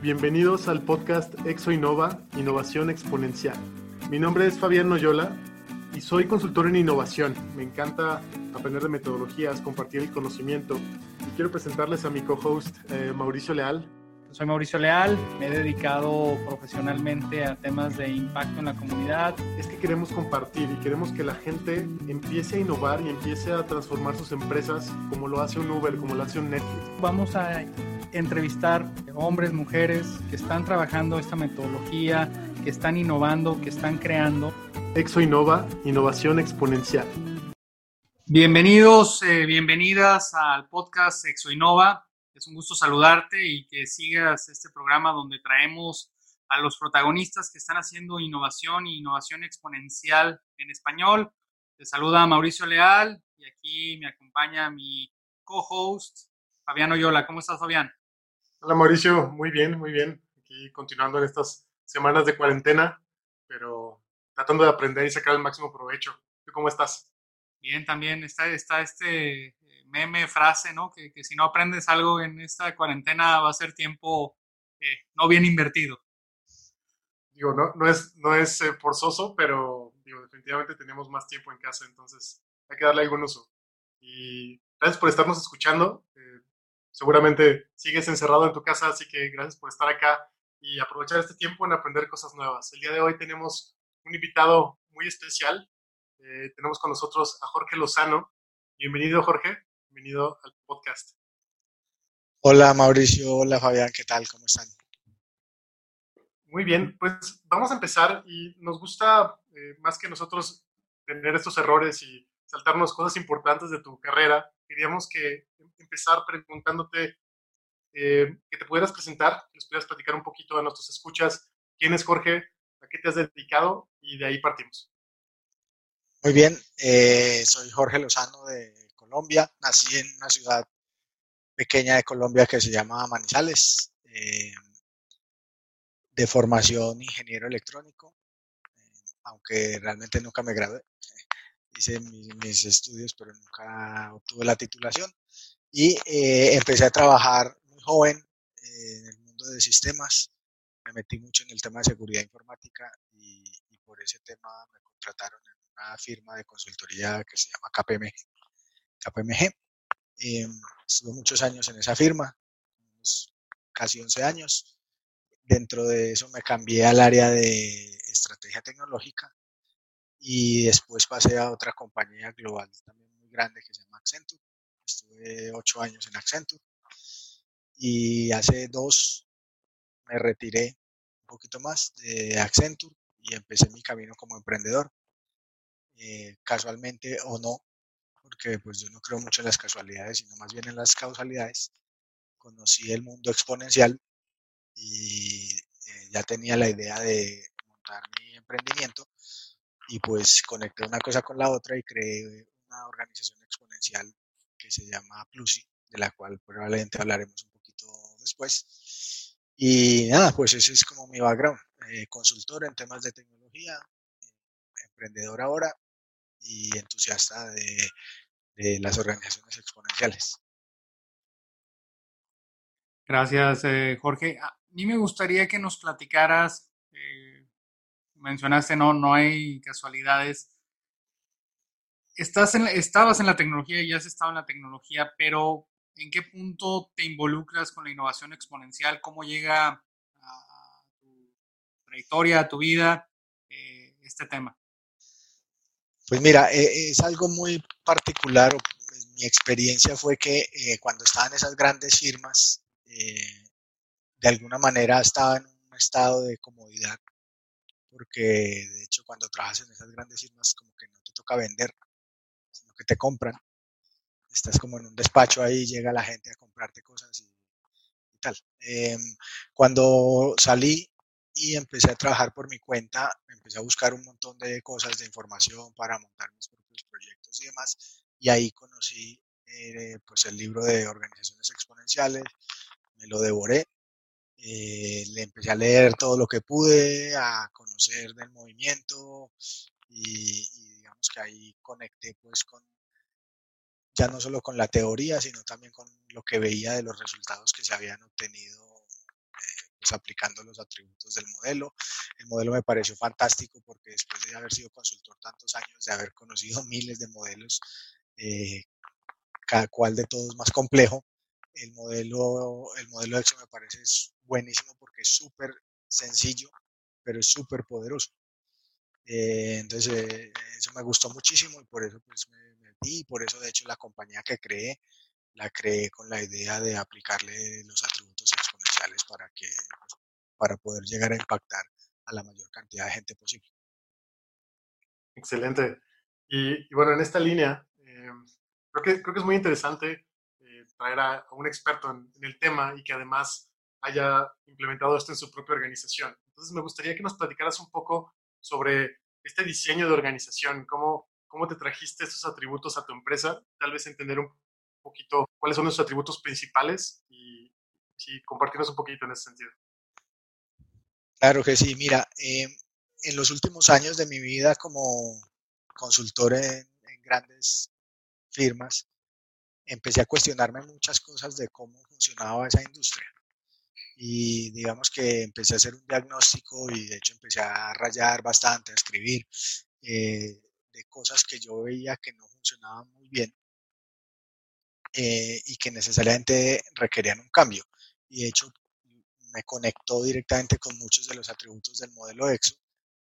bienvenidos al podcast Exo Innova, Innovación Exponencial. Mi nombre es Fabián Noyola y soy consultor en innovación. Me encanta aprender de metodologías, compartir el conocimiento. Y quiero presentarles a mi co-host eh, Mauricio Leal. Soy Mauricio Leal, me he dedicado profesionalmente a temas de impacto en la comunidad. Es que queremos compartir y queremos que la gente empiece a innovar y empiece a transformar sus empresas como lo hace un Uber, como lo hace un Netflix. Vamos a entrevistar hombres, mujeres que están trabajando esta metodología, que están innovando, que están creando. Exo Innova, innovación exponencial. Bienvenidos, eh, bienvenidas al podcast Exo Innova. Es un gusto saludarte y que sigas este programa donde traemos a los protagonistas que están haciendo innovación e innovación exponencial en español. Te saluda Mauricio Leal y aquí me acompaña mi co-host Fabián Oyola. ¿Cómo estás, Fabián? Hola, Mauricio. Muy bien, muy bien. Aquí continuando en estas semanas de cuarentena, pero tratando de aprender y sacar el máximo provecho. ¿Tú cómo estás? Bien, también está, está este meme, frase, ¿no? Que, que, si no aprendes algo en esta cuarentena va a ser tiempo eh, no bien invertido. Digo, no, no es, no es eh, forzoso, pero digo, definitivamente tenemos más tiempo en casa, entonces hay que darle algún uso. Y gracias por estarnos escuchando. Eh, seguramente sigues encerrado en tu casa, así que gracias por estar acá y aprovechar este tiempo en aprender cosas nuevas. El día de hoy tenemos un invitado muy especial. tenemos con nosotros a Jorge Lozano. Bienvenido, Jorge bienvenido al podcast. Hola Mauricio, hola Fabián, ¿qué tal? ¿Cómo están? Muy bien, pues vamos a empezar y nos gusta eh, más que nosotros tener estos errores y saltarnos cosas importantes de tu carrera. Queríamos que empezar preguntándote eh, que te pudieras presentar, que les pudieras platicar un poquito a nuestros escuchas quién es Jorge, a qué te has dedicado y de ahí partimos. Muy bien, eh, soy Jorge Lozano de Colombia. Nací en una ciudad pequeña de Colombia que se llama Manizales, eh, de formación ingeniero electrónico, eh, aunque realmente nunca me gradué. Hice mis, estudios, pero nunca obtuve la titulación. Y eh, empecé a trabajar muy joven en el mundo de sistemas. Me metí mucho en el tema de seguridad informática y, y por ese tema me contrataron en una firma de consultoría que se llama KPMG KPMG. Em, estuve muchos años en esa firma, casi 11 años. Dentro de eso me cambié al área de estrategia tecnológica y después pasé a otra compañía global también muy grande que se llama Accenture. Estuve ocho años en Accenture y hace dos me retiré un poquito más de Accenture y empecé mi camino como emprendedor. Eh, casualmente o no, porque pues yo no creo mucho en las casualidades, sino más bien en las causalidades. Conocí el mundo exponencial y eh, ya tenía la idea de montar mi emprendimiento y pues conecté una cosa con la otra y creé una organización exponencial que se llama Plusi, de la cual probablemente hablaremos un poquito después. Y nada, pues ese es como mi background, eh, consultor en temas de tecnología, emprendedor ahora y entusiasta de, las organizaciones exponenciales. Gracias, eh, Jorge. A mí me gustaría que nos platicaras, eh, mencionaste, no, no hay casualidades. Estás en, estabas en la tecnología y has estado en la tecnología, pero ¿en qué punto te involucras con la innovación exponencial? ¿Cómo llega a tu trayectoria, a tu vida, eh, este tema? Pues mira, eh, es algo muy particular. Mi experiencia fue que eh, cuando estaba en esas grandes firmas, eh, de alguna manera estaba en un estado de comodidad, porque de hecho cuando trabajas en esas grandes firmas como que no te toca vender, sino que te compran. Estás como en un despacho ahí, llega la gente a comprarte cosas y, tal. Em, cuando salí y empecé a trabajar por mi cuenta, empecé a buscar un montón de cosas de información para montar mis propios proyectos y demás, y ahí conocí eh, pues el libro de organizaciones exponenciales, me lo devoré, eh, le empecé a leer todo lo que pude, a conocer del movimiento y, digamos que ahí conecté pues con ya no solo con la teoría, sino también con lo que veía de los resultados que se habían obtenido pues aplicando los atributos del modelo. El modelo me pareció fantástico porque después de haber sido consultor tantos años, de haber conocido miles de modelos, eh, cada cual de todos más complejo, el modelo, el modelo EXO me parece buenísimo porque es súper sencillo, pero es súper poderoso. Eh, entonces, eh, eso me gustó muchísimo y por eso pues, me metí y por eso, de hecho, la compañía que creé, la creé con la idea de aplicarle los atributos exponenciales para, que, pues, para poder llegar a impactar a la mayor cantidad de gente posible. Excelente. Y, bueno, en esta línea, eh, creo, que, creo que es muy interesante traer a, un experto en, el tema y que además haya implementado esto en su propia organización. Entonces, me gustaría que nos platicaras un poco sobre este diseño de organización, cómo, cómo te trajiste estos atributos a tu empresa, tal vez entender un poquito cuáles son los atributos principales y, compartirnos un poquito en ese sentido. Claro que sí, mira, em, en los últimos años de mi vida como consultor en grandes firmas, empecé a cuestionarme muchas cosas de cómo funcionaba esa industria y digamos que empecé a hacer un diagnóstico y de hecho empecé a rayar bastante, a escribir eh, de cosas que yo veía que no funcionaban muy bien eh, y que necesariamente requerían un cambio. Y de hecho me conectó directamente con muchos de los atributos del modelo EXO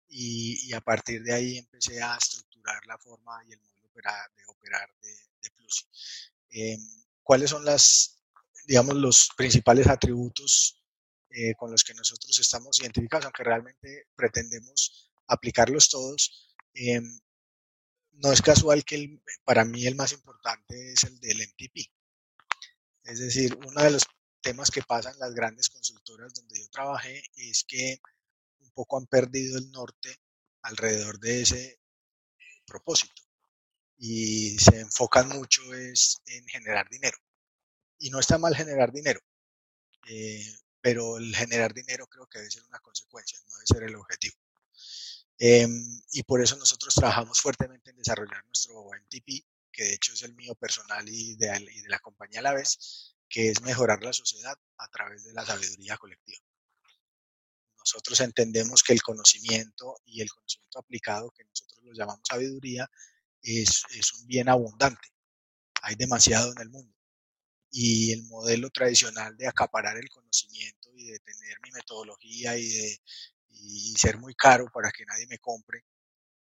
y, a partir de ahí empecé a estructurar la forma y el modelo de operar de, de Plus. Em, ¿Cuáles son las, digamos, los principales atributos eh, con los que nosotros estamos identificados, aunque realmente pretendemos aplicarlos todos. Eh, no es casual que para mí el más importante es el del MTP. Es decir, uno de los temas que pasan las grandes consultoras donde yo trabajé es que un poco han perdido el norte alrededor de ese propósito y se enfocan mucho es en generar dinero. Y no está mal generar dinero. Eh, pero el generar dinero creo que debe ser una consecuencia, no debe ser el objetivo. Em, y por eso nosotros trabajamos fuertemente en desarrollar nuestro MTP, que de hecho es el mío personal y de, la compañía a la vez, que es mejorar la sociedad a través de la sabiduría colectiva. Nosotros entendemos que el conocimiento y el conocimiento aplicado, que nosotros lo llamamos sabiduría, es, es un bien abundante. Hay demasiado en el mundo y el modelo tradicional de acaparar el conocimiento y de tener mi metodología y de ser muy caro para que nadie me compre,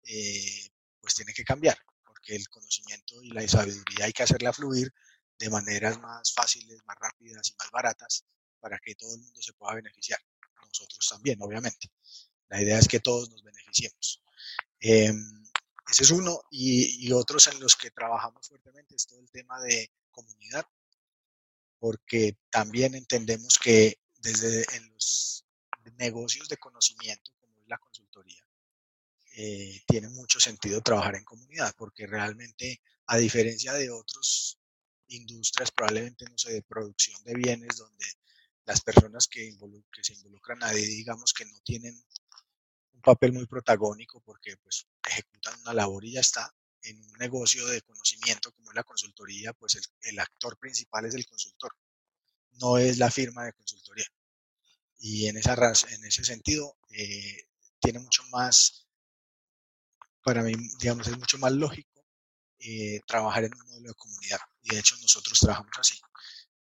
eh, pues tiene que cambiar, porque el conocimiento y la sabiduría hay que hacerla fluir de maneras más fáciles, más rápidas y más baratas para que todo el mundo se pueda beneficiar. Nosotros también, obviamente. La idea es que todos nos beneficiemos. Em, ese es uno. Y, y, otros en los que trabajamos fuertemente es todo el tema de comunidad porque también entendemos que desde en los negocios de conocimiento, como es la consultoría, eh, tiene mucho sentido trabajar en comunidad, porque realmente, a diferencia de otras industrias, probablemente, no sé, de producción de bienes, donde las personas que, se involucran ahí, digamos que no tienen un papel muy protagónico porque pues ejecutan una labor y ya está, en un negocio de conocimiento como es la consultoría, pues el, actor principal es el consultor, no es la firma de consultoría. Y en, esa, en ese sentido, eh, tiene mucho más, para mí, digamos, es mucho más lógico eh, trabajar en un modelo de comunidad. Y de hecho nosotros trabajamos así.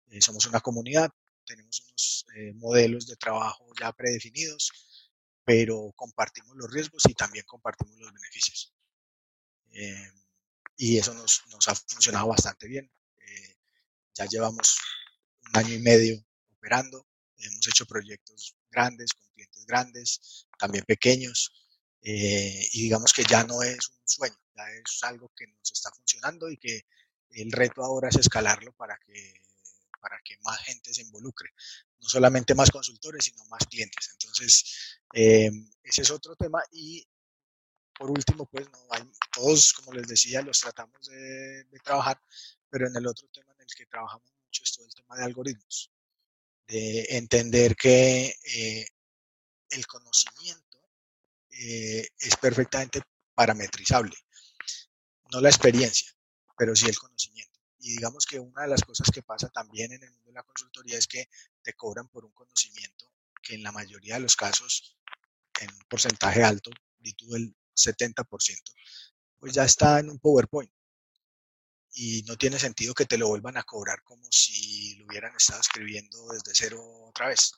Eh, somos una comunidad, tenemos unos modelos de trabajo ya predefinidos, pero compartimos los riesgos y también compartimos los beneficios. Eh, y eso nos, nos, ha funcionado bastante bien. Eh, ya llevamos un año y medio operando, hemos hecho proyectos grandes, con clientes grandes, también pequeños, eh, y digamos que ya no es un sueño, ya es algo que nos está funcionando y que el reto ahora es escalarlo para que, para que más gente se involucre, no solamente más consultores, sino más clientes. Entonces, ese es otro tema y por último, pues no hay, todos, como les decía, los tratamos de, trabajar, pero en el otro tema en el que trabajamos mucho es todo el tema de algoritmos, de entender que eh, el conocimiento eh, es perfectamente parametrizable, no la experiencia, pero sí el conocimiento. Y digamos que una de las cosas que pasa también en el mundo de la consultoría es que te cobran por un conocimiento que en la mayoría de los casos, en un porcentaje alto, tú el 70%, pues ya está en un PowerPoint. Y no tiene sentido que te lo vuelvan a cobrar como si lo hubieran estado escribiendo desde cero otra vez.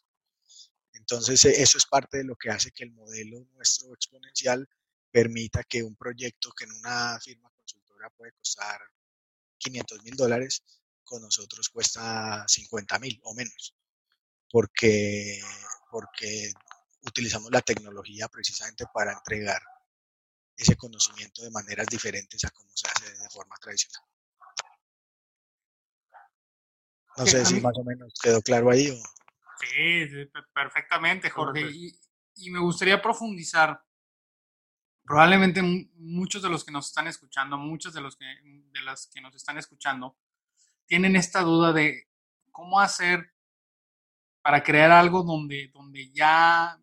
Entonces, e, eso es parte de lo que hace que el modelo nuestro exponencial permita que un proyecto que en una firma consultora puede costar 500 mil dólares, con nosotros cuesta 50 mil o menos, porque, porque utilizamos la tecnología precisamente para entregar ese conocimiento de maneras diferentes a como se hace de forma tradicional. No sé si más o menos quedó claro ahí o... Sí, perfectamente, Jorge. Y, y, me gustaría profundizar. Probablemente muchos de los que nos están escuchando, muchos de los que, de las que nos están escuchando, tienen esta duda de cómo hacer para crear algo donde, donde ya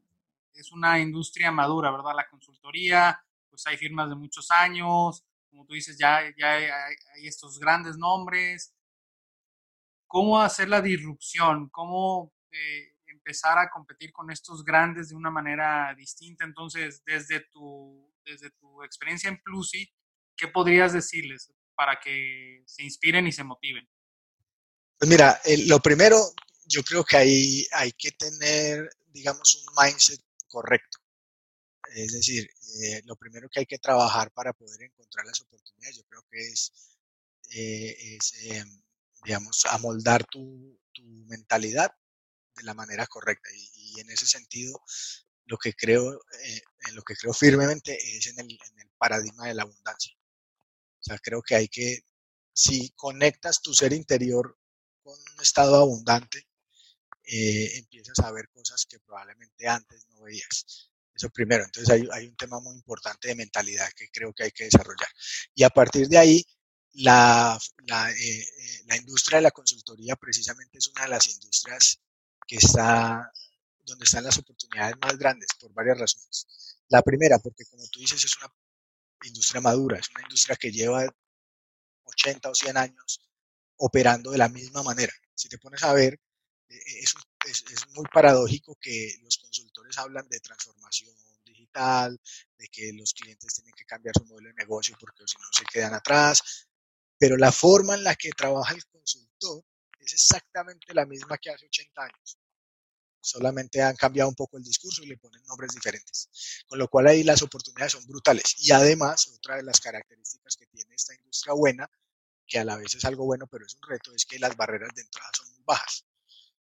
es una industria madura, ¿verdad? La consultoría, pues hay firmas de muchos años, como tú dices, ya, hay, estos grandes nombres. ¿Cómo hacer la disrupción? ¿Cómo eh, empezar a competir con estos grandes de una manera distinta. Entonces, desde tu, desde tu experiencia en Plusi, ¿qué podrías decirles para que se inspiren y se motiven? Pues mira, lo primero, yo creo que hay, hay que tener, digamos, un mindset correcto. Es decir, eh, lo primero que hay que trabajar para poder encontrar las oportunidades, yo creo que es, eh, em, digamos, amoldar tu, mentalidad de la manera correcta. Y, en ese sentido, lo que creo, eh, en lo que creo firmemente es en el, paradigma de la abundancia. O sea, creo que hay que, si conectas tu ser interior con un estado abundante, empiezas a ver cosas que probablemente antes no veías. Eso primero. Entonces hay, hay, un tema muy importante de mentalidad que creo que hay que desarrollar. Y a partir de ahí, la, la, eh, la industria de la consultoría precisamente es una de las industrias que está donde están las oportunidades más grandes por varias razones. La primera, porque como tú dices, es una industria madura, es una industria que lleva 80 o 100 años operando de la misma manera. Si te pones a ver, e, es, es, muy paradójico que los consultores hablan de transformación digital, de que los clientes tienen que cambiar su modelo de negocio porque si no se quedan atrás, pero la forma en la que trabaja el consultor es exactamente la misma que hace 80 años. Solamente han cambiado un poco el discurso y le ponen nombres diferentes. Con lo cual ahí las oportunidades son brutales. Y además, otra de las características que tiene esta industria buena, que a la vez es algo bueno, pero es un reto, es que las barreras de entrada son muy bajas.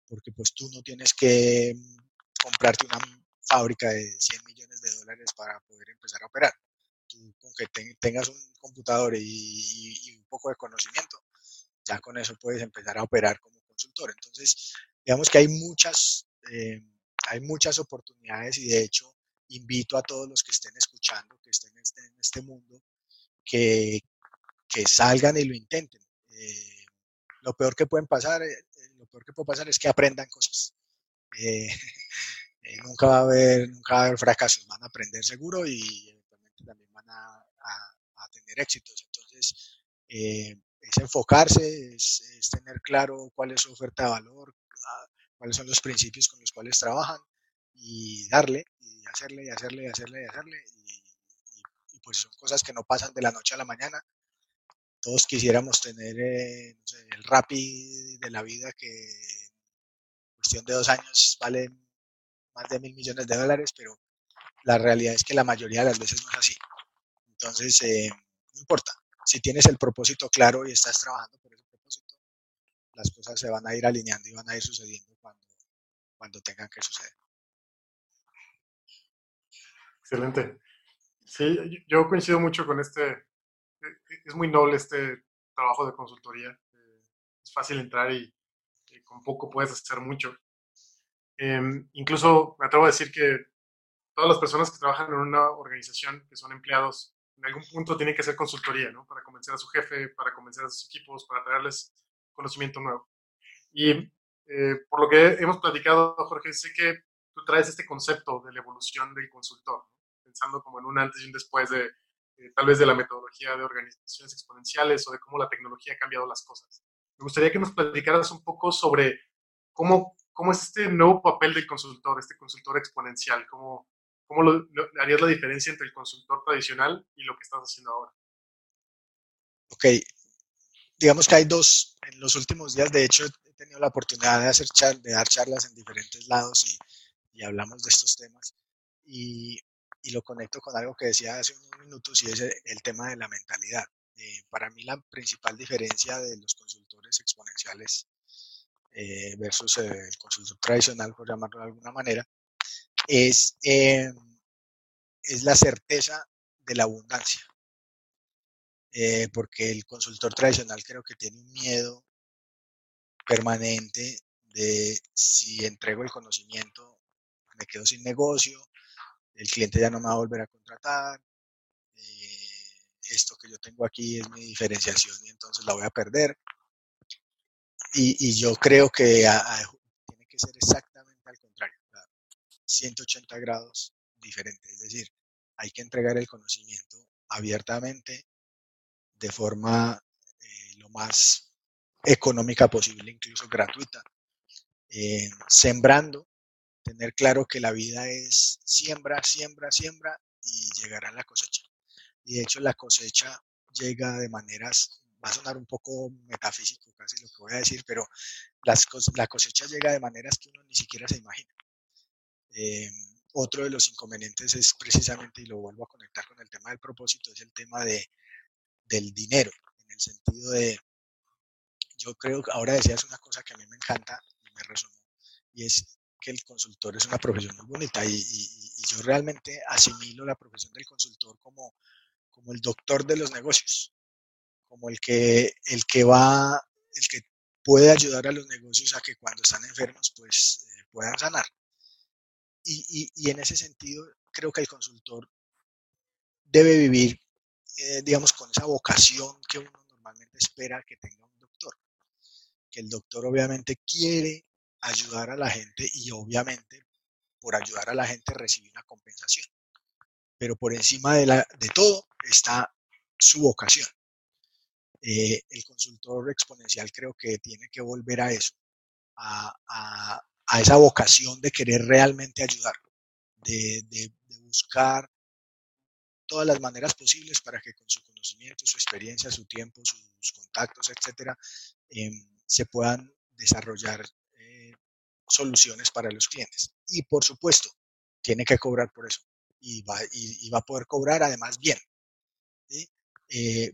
Porque pues tú no tienes que mm, comprarte una fábrica de 100 millones de dólares para poder empezar a operar. Tú con que tengas un computador y un poco de conocimiento, ya con eso puedes empezar a operar como consultor. Entonces, digamos que hay muchas, eh, hay muchas oportunidades y de hecho invito a todos los que estén escuchando, que estén en este, este mundo, que, que, salgan y lo intenten. Eh, lo peor que pueden pasar, eh, lo peor que puede pasar es que aprendan cosas. nunca va a haber, nunca va a haber fracasos, van a aprender seguro y eventualmente también van a, tener éxitos. Entonces, es enfocarse, es, tener claro cuál es su oferta de valor, ah, cuáles son los principios con los cuales trabajan y darle y hacerle y hacerle y hacerle y hacerle. Y, pues son cosas que no pasan de la noche a la mañana. Todos quisiéramos tener eh, el Rappi de la vida que en cuestión de dos años vale más de mil millones de dólares, pero la realidad es que la mayoría de las veces no es así. Entonces, eh, no importa, si tienes el propósito claro y estás trabajando por ese propósito, las cosas se van a ir alineando y van a ir sucediendo cuando, cuando tengan que suceder. Excelente. Sí, yo coincido mucho con este, es muy noble este trabajo de consultoría. Eh, es fácil entrar y, con poco puedes hacer mucho. Em, incluso me atrevo a decir que todas las personas que trabajan en una organización, que son empleados, en algún punto tiene que hacer consultoría, ¿no? Para convencer a su jefe, para convencer a sus equipos, para traerles conocimiento nuevo. Y eh, por lo que hemos platicado, Jorge, sé que tú traes este concepto de la evolución del consultor, pensando como en un antes y un después de eh, tal vez de la metodología de organizaciones exponenciales o de cómo la tecnología ha cambiado las cosas. Me gustaría que nos platicaras un poco sobre cómo ¿cómo es este nuevo papel del consultor, este consultor exponencial? ¿Cómo, cómo harías la diferencia entre el consultor tradicional y lo que estás haciendo ahora? Ok, digamos que hay dos, en los últimos días, de hecho, he tenido la oportunidad de, hacer de dar charlas en diferentes lados y, y hablamos de estos temas. Y, y, lo conecto con algo que decía hace unos minutos y es el, tema de la mentalidad. Eh, para mí la principal diferencia de los consultores exponenciales eh, versus el consultor tradicional, por llamarlo de alguna manera, es, eh, es la certeza de la abundancia. Eh, porque el consultor tradicional creo que tiene un miedo permanente de si entrego el conocimiento, me quedo sin negocio, el cliente ya no me va a volver a contratar, eh, esto que yo tengo aquí es mi diferenciación y entonces la voy a perder. Y, yo creo que tiene que ser exactamente al contrario, 180 grados diferente, es decir, hay que entregar el conocimiento abiertamente, de forma eh, lo más económica posible, incluso gratuita, eh, sembrando, tener claro que la vida es siembra, siembra, siembra y llegará la cosecha. Y de hecho la cosecha llega de maneras, va a sonar un poco metafísico casi lo que voy a decir, pero las, la cosecha llega de maneras que uno ni siquiera se imagina. Eh, otro de los inconvenientes es precisamente, y lo vuelvo a conectar con el tema del propósito, es el tema de del dinero, en el sentido de, yo creo que ahora decías una cosa que a mí me encanta y me resonó, y es que el consultor es una profesión muy bonita y, yo realmente asimilo la profesión del consultor como, como el doctor de los negocios, como el que, el que va, el que puede ayudar a los negocios a que cuando están enfermos pues eh, puedan sanar. Y, y, en ese sentido creo que el consultor debe vivir eh, digamos, con esa vocación que uno normalmente espera que tenga un doctor. Que el doctor obviamente quiere ayudar a la gente y obviamente por ayudar a la gente recibe una compensación. Pero por encima de, la, de todo está su vocación. Eh, el consultor exponencial creo que tiene que volver a eso, a, a, esa vocación de querer realmente ayudar, de, de, buscar todas las maneras posibles para que con su conocimiento, su experiencia, su tiempo, sus contactos, etcétera, em, se puedan desarrollar soluciones para los clientes. Y por supuesto, tiene que cobrar por eso. Y va, y, va a poder cobrar además bien. Eh,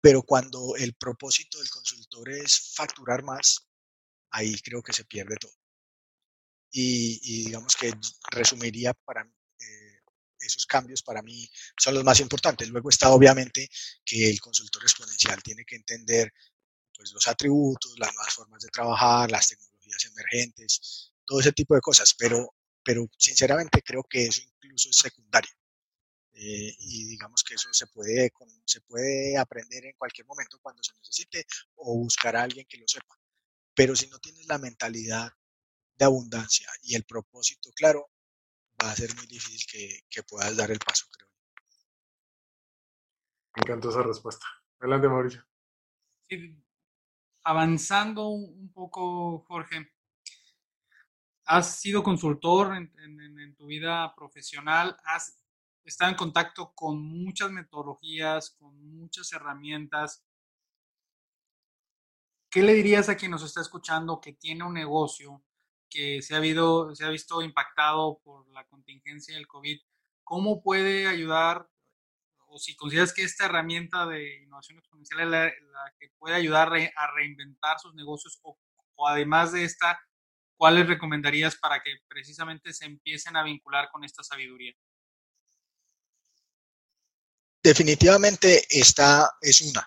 pero cuando el propósito del consultor es facturar más, ahí creo que se pierde todo. Y, y digamos que resumiría para, esos cambios para mí son los más importantes. Luego está obviamente que el consultor exponencial tiene que entender pues, los atributos, las nuevas formas de trabajar, las tecnologías emergentes, todo ese tipo de cosas, pero, pero sinceramente creo que eso incluso es secundario. Eh, y digamos que eso se puede, se puede aprender en cualquier momento cuando se necesite o buscar a alguien que lo sepa. Pero si no tienes la mentalidad de abundancia y el propósito claro, va a ser muy difícil que, puedas dar el paso, creo. Me encantó esa respuesta. Adelante, Mauricio. Avanzando un poco, Jorge, has sido consultor en, tu vida profesional, has estado en contacto con muchas metodologías, con muchas herramientas. ¿Qué le dirías a quien nos está escuchando que tiene un negocio que se ha, se ha visto impactado por la contingencia del COVID, ¿cómo puede ayudar, si consideras que esta herramienta de innovación exponencial es la, que puede ayudar a reinventar sus negocios, o, además de esta, ¿cuáles recomendarías para que precisamente se empiecen a vincular con esta sabiduría? Definitivamente esta es una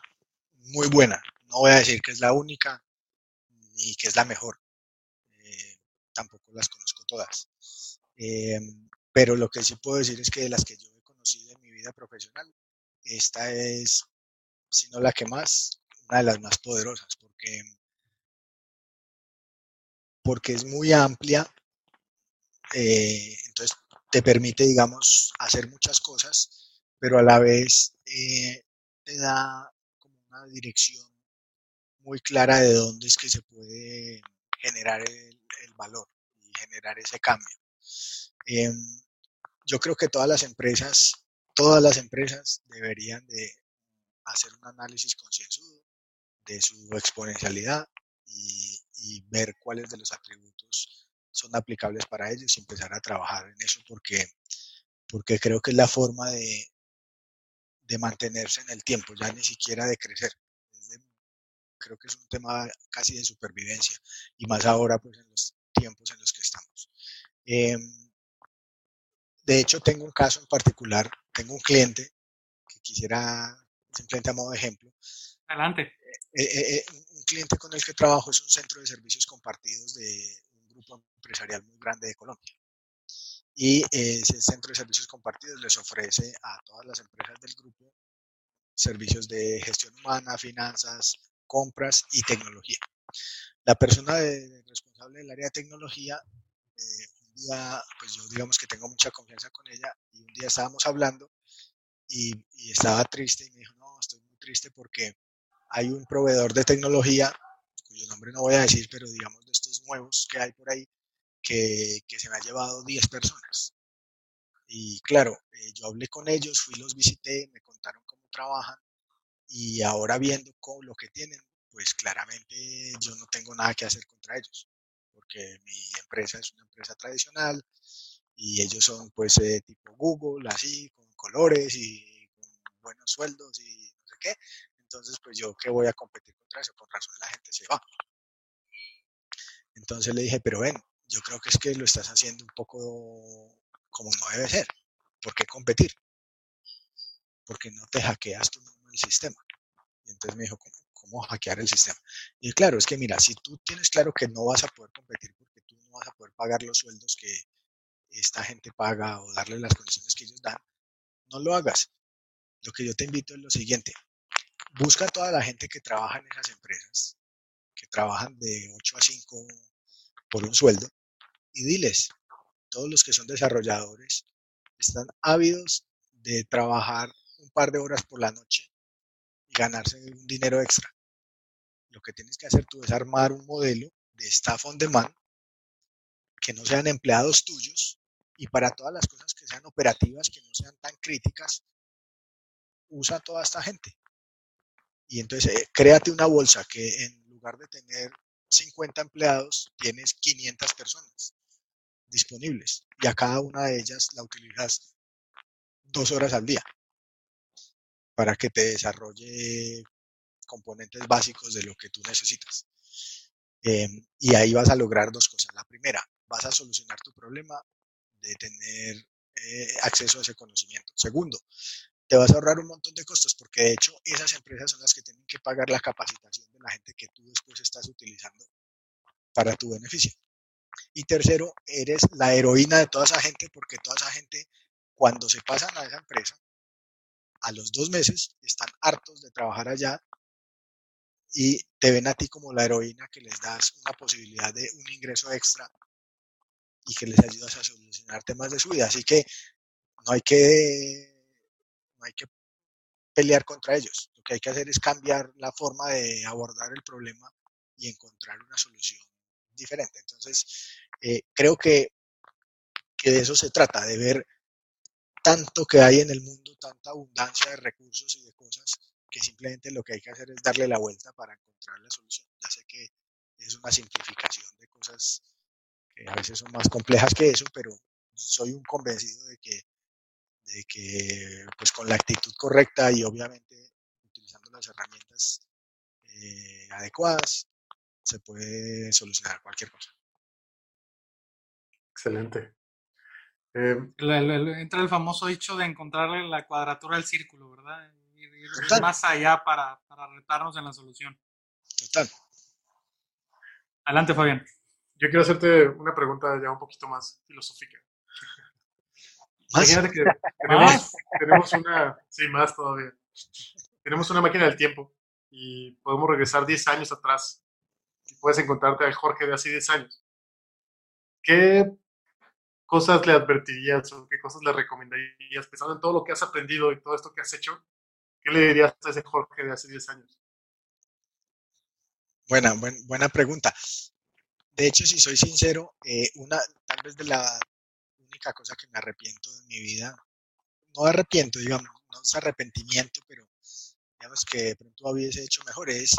muy buena. No voy a decir que es la única ni que es la mejor tampoco las conozco todas. Em, pero lo que sí puedo decir es que de las que yo he conocido en mi vida profesional, esta es, si no la que más, una de las más poderosas, porque, porque es muy amplia, eh, entonces te permite, digamos, hacer muchas cosas, pero a la vez eh, te da como una dirección muy clara de dónde es que se puede generar el, valor y generar ese cambio. Em, yo creo que todas las empresas, todas las empresas deberían de hacer un análisis concienzudo de su exponencialidad y, ver cuáles de los atributos son aplicables para ellos y empezar a trabajar en eso porque, porque creo que es la forma de, de mantenerse en el tiempo, ya ni siquiera de crecer. creo que es un tema casi de supervivencia y más ahora pues en los tiempos en los que estamos. Em, de hecho, tengo un caso en particular, tengo un cliente que quisiera simplemente a modo de ejemplo. Adelante. Eh, eh, eh, un cliente con el que trabajo es un centro de servicios compartidos de un grupo empresarial muy grande de Colombia. Y ese centro de servicios compartidos les ofrece a todas las empresas del grupo servicios de gestión humana, finanzas, compras y tecnología. La persona responsable del área de tecnología, día, pues yo digamos que tengo mucha confianza con ella y un día estábamos hablando y, y, estaba triste y me dijo, no, estoy muy triste porque hay un proveedor de tecnología, cuyo nombre no voy a decir, pero digamos de estos nuevos que hay por ahí, que, que se me ha llevado 10 personas. Y claro, eh, yo hablé con ellos, fui, los visité, me contaron cómo trabajan y ahora viendo cómo, lo que tienen, pues claramente yo no tengo nada que hacer contra ellos, porque mi empresa es una empresa tradicional y ellos son pues eh, tipo Google, así, con colores y con buenos sueldos y no sé qué. Entonces, pues yo qué voy a competir contra eso, por razón la gente se va. Entonces le dije, pero ven, yo creo que es que lo estás haciendo un poco como no debe ser. ¿Por qué competir? Porque no te hackeas tú mismo el sistema. Y entonces me dijo, ¿cómo, ¿cómo hackear el sistema? Y claro, es que mira, si tú tienes claro que no vas a poder competir porque tú no vas a poder pagar los sueldos que esta gente paga o darle las condiciones que ellos dan, no lo hagas. Lo que yo te invito es lo siguiente. Busca a toda la gente que trabaja en esas empresas, que trabajan de 8 a 5 por un sueldo, y diles, todos los que son desarrolladores están ávidos de trabajar un par de horas por la noche ganarse un dinero extra. Lo que tienes que hacer tú es armar un modelo de staff on demand que no sean empleados tuyos y para todas las cosas que sean operativas, que no sean tan críticas, usa toda esta gente. Y entonces eh, créate una bolsa que en lugar de tener 50 empleados, tienes 500 personas disponibles y a cada una de ellas la utilizas dos horas al día para que te desarrolle componentes básicos de lo que tú necesitas. Em, y ahí vas a lograr dos cosas. La primera, vas a solucionar tu problema de tener eh, acceso a ese conocimiento. Segundo, te vas a ahorrar un montón de costos porque de hecho esas empresas son las que tienen que pagar la capacitación de la gente que tú después estás utilizando para tu beneficio. Y tercero, eres la heroína de toda esa gente porque toda esa gente cuando se pasan a esa empresa, a los dos meses están hartos de trabajar allá y te ven a ti como la heroína que les das una posibilidad de un ingreso extra y que les ayudas a solucionar temas de su vida. Así que no hay que, no hay que pelear contra ellos. Lo que hay que hacer es cambiar la forma de abordar el problema y encontrar una solución diferente. Entonces, eh, creo que, que de eso se trata, de ver tanto que hay en el mundo, tanta abundancia de recursos y de cosas, que simplemente lo que hay que hacer es darle la vuelta para encontrar la solución. Ya sé que es una simplificación de cosas a veces son más complejas que eso, pero soy un convencido de que, de que pues con la actitud correcta y obviamente utilizando las herramientas eh, adecuadas, se puede solucionar cualquier cosa. Excelente. Eh, entra el famoso dicho de encontrarle la cuadratura del círculo, ¿verdad? Ir, más allá para, para retarnos en la solución. Total. Adelante, Fabián. Yo quiero hacerte una pregunta ya un poquito más filosófica. Imagínate que tenemos, una, sí, más todavía. Tenemos una máquina del tiempo y podemos regresar 10 años atrás y puedes encontrarte al Jorge de hace 10 años. ¿Qué cosas le advertirías o qué cosas le recomendarías, pensando en todo lo que has aprendido y todo esto que has hecho? ¿Qué le dirías a ese Jorge de hace 10 años? Buena, buena pregunta de hecho, si soy sincero, eh, una, tal vez de la única cosa que me arrepiento de mi vida, no arrepiento, digamos, no es arrepentimiento, pero digamos que de pronto hubiese hecho mejor es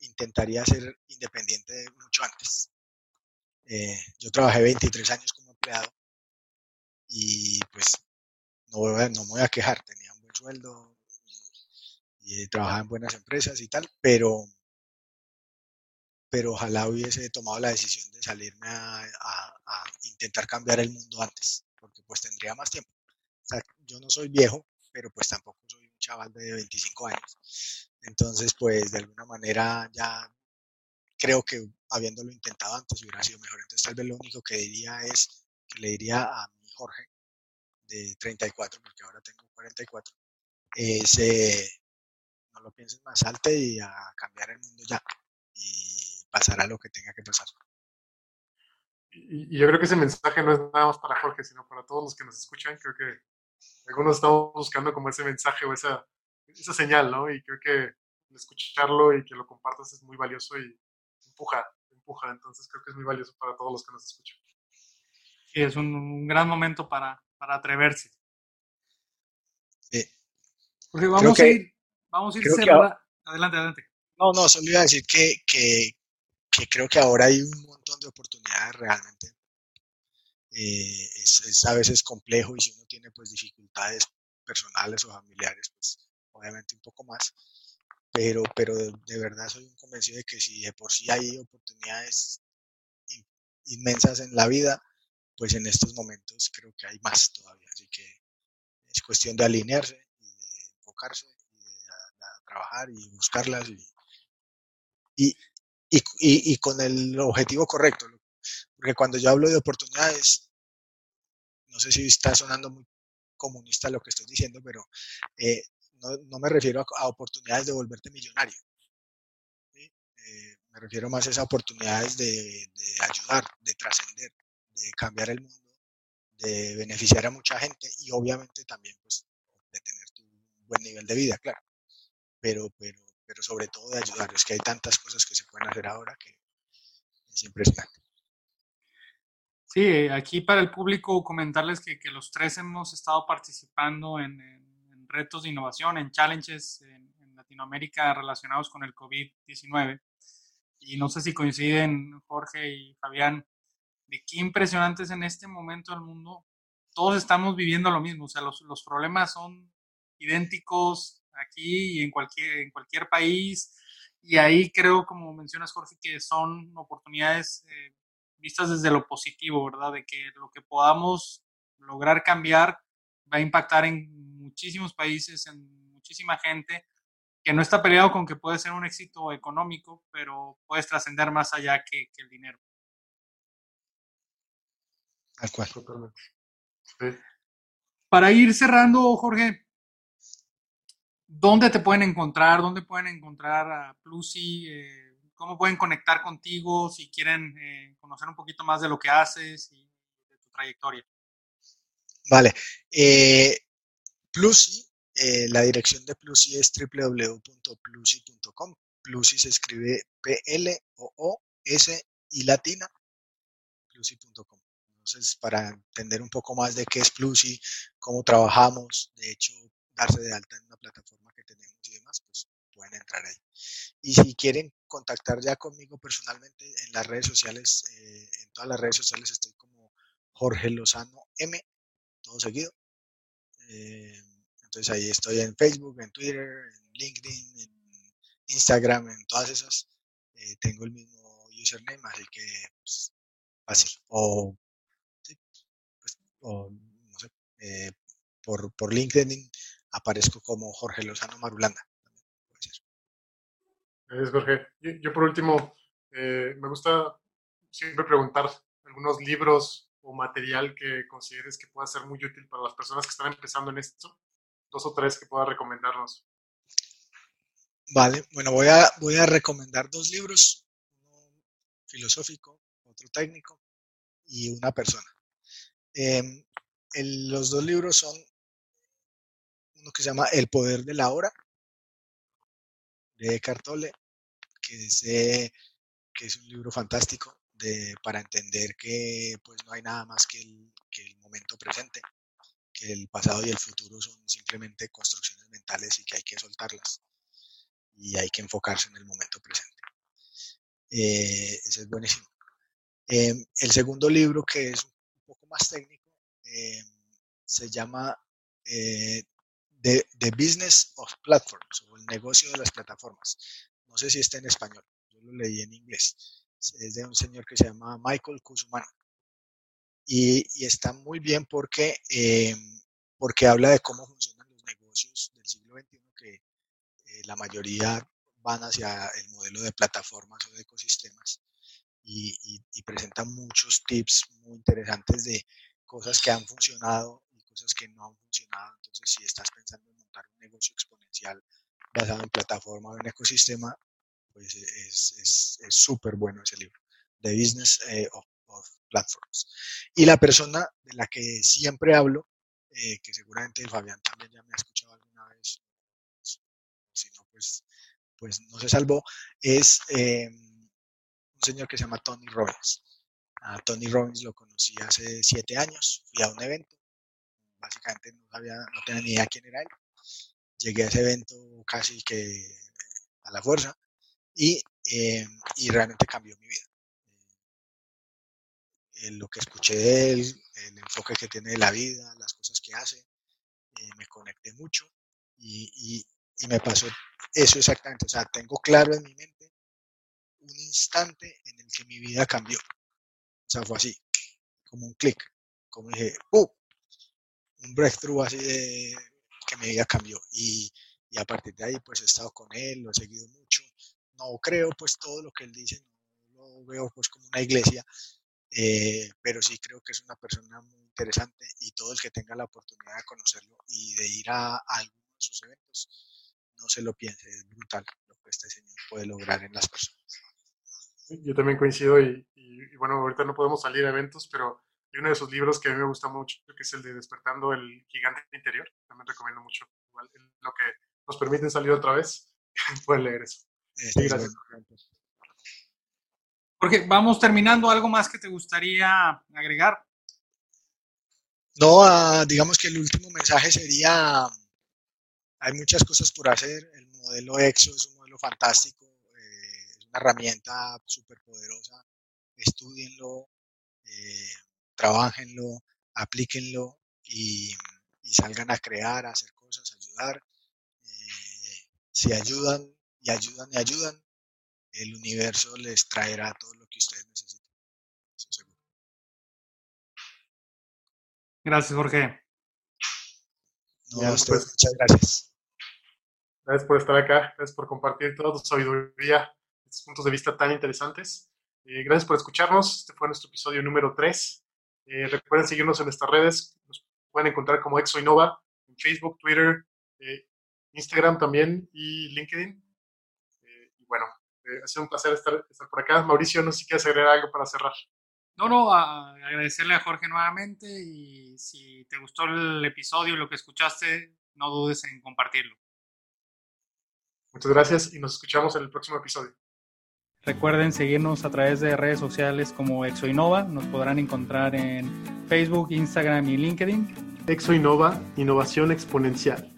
intentaría ser independiente mucho antes. Eh, yo trabajé 23 años como empleado y pues no, no me voy a quejar, tenía un buen sueldo y, trabajaba en buenas empresas y tal, pero, pero ojalá hubiese tomado la decisión de salirme a, a intentar cambiar el mundo antes, porque pues tendría más tiempo. O sea, yo no soy viejo, pero pues tampoco soy un chaval de 25 años. Entonces, pues de alguna manera ya creo que habiéndolo intentado antes hubiera sido mejor. Entonces, tal vez lo único que diría es que le diría a mi Jorge de 34, porque ahora tengo 44, es eh, no lo pienses más alto y a cambiar el mundo ya y pasar a lo que tenga que pasar. Y, yo creo que ese mensaje no es nada más para Jorge, sino para todos los que nos escuchan. Creo que algunos estamos buscando como ese mensaje o esa, esa señal, ¿no? Y creo que escucharlo y que lo compartas es muy valioso y empuja, empuja. Entonces creo que es muy valioso para todos los que nos escuchan. Sí, es un, gran momento para, para atreverse. Sí. Porque vamos a ir, vamos a ir cerrando. Adelante, adelante. No, no, solo iba a decir que, que, que creo que ahora hay un montón de oportunidades realmente. Eh, es, es, a veces complejo y si uno tiene pues dificultades personales o familiares, pues obviamente un poco más. Pero, pero de, verdad soy un convencido de que si de por sí hay oportunidades inmensas en la vida, pues en estos momentos creo que hay más todavía. Así que es cuestión de alinearse y de enfocarse y de, trabajar y buscarlas y, y, y, con el objetivo correcto. Porque cuando yo hablo de oportunidades, no sé si está sonando muy comunista lo que estoy diciendo, pero eh, no, no, me refiero a, oportunidades de volverte millonario. Eh, me refiero más a esas oportunidades de, de ayudar, de trascender, de cambiar el mundo, de beneficiar a mucha gente y obviamente también pues de tener tu buen nivel de vida, claro. Pero, pero pero sobre todo de ayudar. Es que hay tantas cosas que se pueden hacer ahora que es impresionante. Sí, aquí para el público comentarles que, que los tres hemos estado participando en, en, retos de innovación, en challenges en, en Latinoamérica relacionados con el COVID-19. Y no sé si coinciden Jorge y Fabián, de qué impresionantes en este momento del mundo. Todos estamos viviendo lo mismo, o sea, los, los problemas son idénticos, aquí y en cualquier, en cualquier país. Y ahí creo, como mencionas, Jorge, que son oportunidades eh, vistas desde lo positivo, ¿verdad? De que lo que podamos lograr cambiar va a impactar en muchísimos países, en muchísima gente, que no está peleado con que puede ser un éxito económico, pero puedes trascender más allá que, que, el dinero. Tal cual. Para ir cerrando, Jorge, ¿Dónde te pueden encontrar? ¿Dónde pueden encontrar a Plusy? Eh, ¿Cómo pueden conectar contigo si quieren eh, conocer un poquito más de lo que haces y de tu trayectoria? Vale. Eh, Plusy, eh, la dirección de Plusy es www.plusy.com. Plusy se escribe P-L-O-O-S y latina, plusy.com. Entonces, para entender un poco más de qué es Plusy, cómo trabajamos, de hecho, darse de alta en una plataforma que tenemos y demás, pues pueden entrar ahí. Y si quieren contactar ya conmigo personalmente en las redes sociales, eh, en todas las redes sociales estoy como Jorge Lozano M, todo seguido. Eh, entonces ahí estoy en Facebook, en Twitter, en LinkedIn, en Instagram, en todas esas. Eh, tengo el mismo username, así que pues, fácil. O, o no sé, por, por LinkedIn aparezco como Jorge Lozano Marulanda. Gracias, Jorge. Yo, por último, eh, me gusta siempre preguntar algunos libros o material que consideres que pueda ser muy útil para las personas que están empezando en esto. Dos o tres que pueda recomendarnos. Vale, bueno, voy a, voy a recomendar dos libros, uno filosófico, otro técnico y una persona. Eh, el, los dos libros son que se llama El poder de la hora, de Eckhart Tolle, que es, eh, que es un libro fantástico, de, para entender que pues no hay nada más que el, que el momento presente, que el pasado y el futuro son simplemente construcciones mentales y que hay que soltarlas y hay que enfocarse en el momento presente. Eh, ese es buenísimo. Em, el segundo libro, que es un poco más técnico, em, se llama eh, The, The, Business of Platforms o el negocio de las plataformas. No sé si está en español, yo lo leí en inglés. Es de un señor que se llama Michael Kuzuman. Y, y está muy bien porque, em, porque habla de cómo funcionan los negocios del siglo XXI, que eh, la mayoría van hacia el modelo de plataformas o de ecosistemas y, y, presenta muchos tips muy interesantes de cosas que han funcionado y cosas que no han funcionado. Entonces, si estás pensando en montar un negocio exponencial basado en plataforma o en ecosistema, pues es súper es, bueno ese libro, The Business eh, of, Platforms. Y la persona de la que siempre hablo, eh, que seguramente Fabián también ya me ha escuchado alguna vez, si no, pues pues no se salvó, es em, un señor que se llama Tony Robbins. A Tony Robbins lo conocí hace siete años, fui a un evento, básicamente no, tenía ni idea quién era él. Llegué a ese evento casi que a la fuerza y, em, y realmente cambió mi vida. Eh, lo que escuché de él, el enfoque que tiene de la vida, las cosas que hace, eh, me conecté mucho y, y me pasó eso exactamente. O sea, tengo claro en mi mente un instante en el que mi vida cambió. O sea, fue así, como un clic, como dije, ¡uh! Un breakthrough así de que mi vida cambió. Y, y, a partir de ahí, pues he estado con él, lo he seguido mucho. No creo, pues, todo lo que él dice, no lo veo, pues, como una iglesia, eh, pero sí creo que es una persona muy interesante y todo el que tenga la oportunidad de conocerlo y de ir a, a alguno de sus eventos, no se lo piense, es brutal lo que este señor puede lograr en las personas. Yo también coincido y, bueno, ahorita no podemos salir a eventos, pero hay uno de sus libros que a mí me gusta mucho, que es el de Despertando el Gigante Interior. También recomiendo mucho. Igual, lo que nos permiten salir otra vez, pueden leer eso. Sí, gracias. Porque vamos terminando, ¿algo más que te gustaría agregar? No, ah, digamos que el último mensaje sería hay muchas cosas por hacer. El modelo EXO es un modelo fantástico, una herramienta súper poderosa. Estudienlo, eh, trabajenlo, aplíquenlo y, salgan a crear, a hacer cosas, a ayudar. Eh, si ayudan y ayudan y ayudan, el universo les traerá todo lo que ustedes necesiten. Gracias, Jorge. No, pues, muchas gracias. Gracias por estar acá, gracias por compartir toda tu sabiduría, estos puntos de vista tan interesantes. Eh, gracias por escucharnos. Este fue nuestro episodio número 3. Eh, recuerden seguirnos en nuestras redes. Nos pueden encontrar como Exo Innova en Facebook, Twitter, eh, Instagram también y LinkedIn. y bueno, ha sido un placer estar, estar, por acá. Mauricio, no sé si quieres agregar algo para cerrar. No, no, agradecerle a Jorge nuevamente y si te gustó el episodio, lo que escuchaste, no dudes en compartirlo. Muchas gracias y nos escuchamos en el próximo episodio. Recuerden seguirnos a través de redes sociales como ExoInnova. Nos podrán encontrar en Facebook, Instagram y LinkedIn. ExoInnova, innovación exponencial.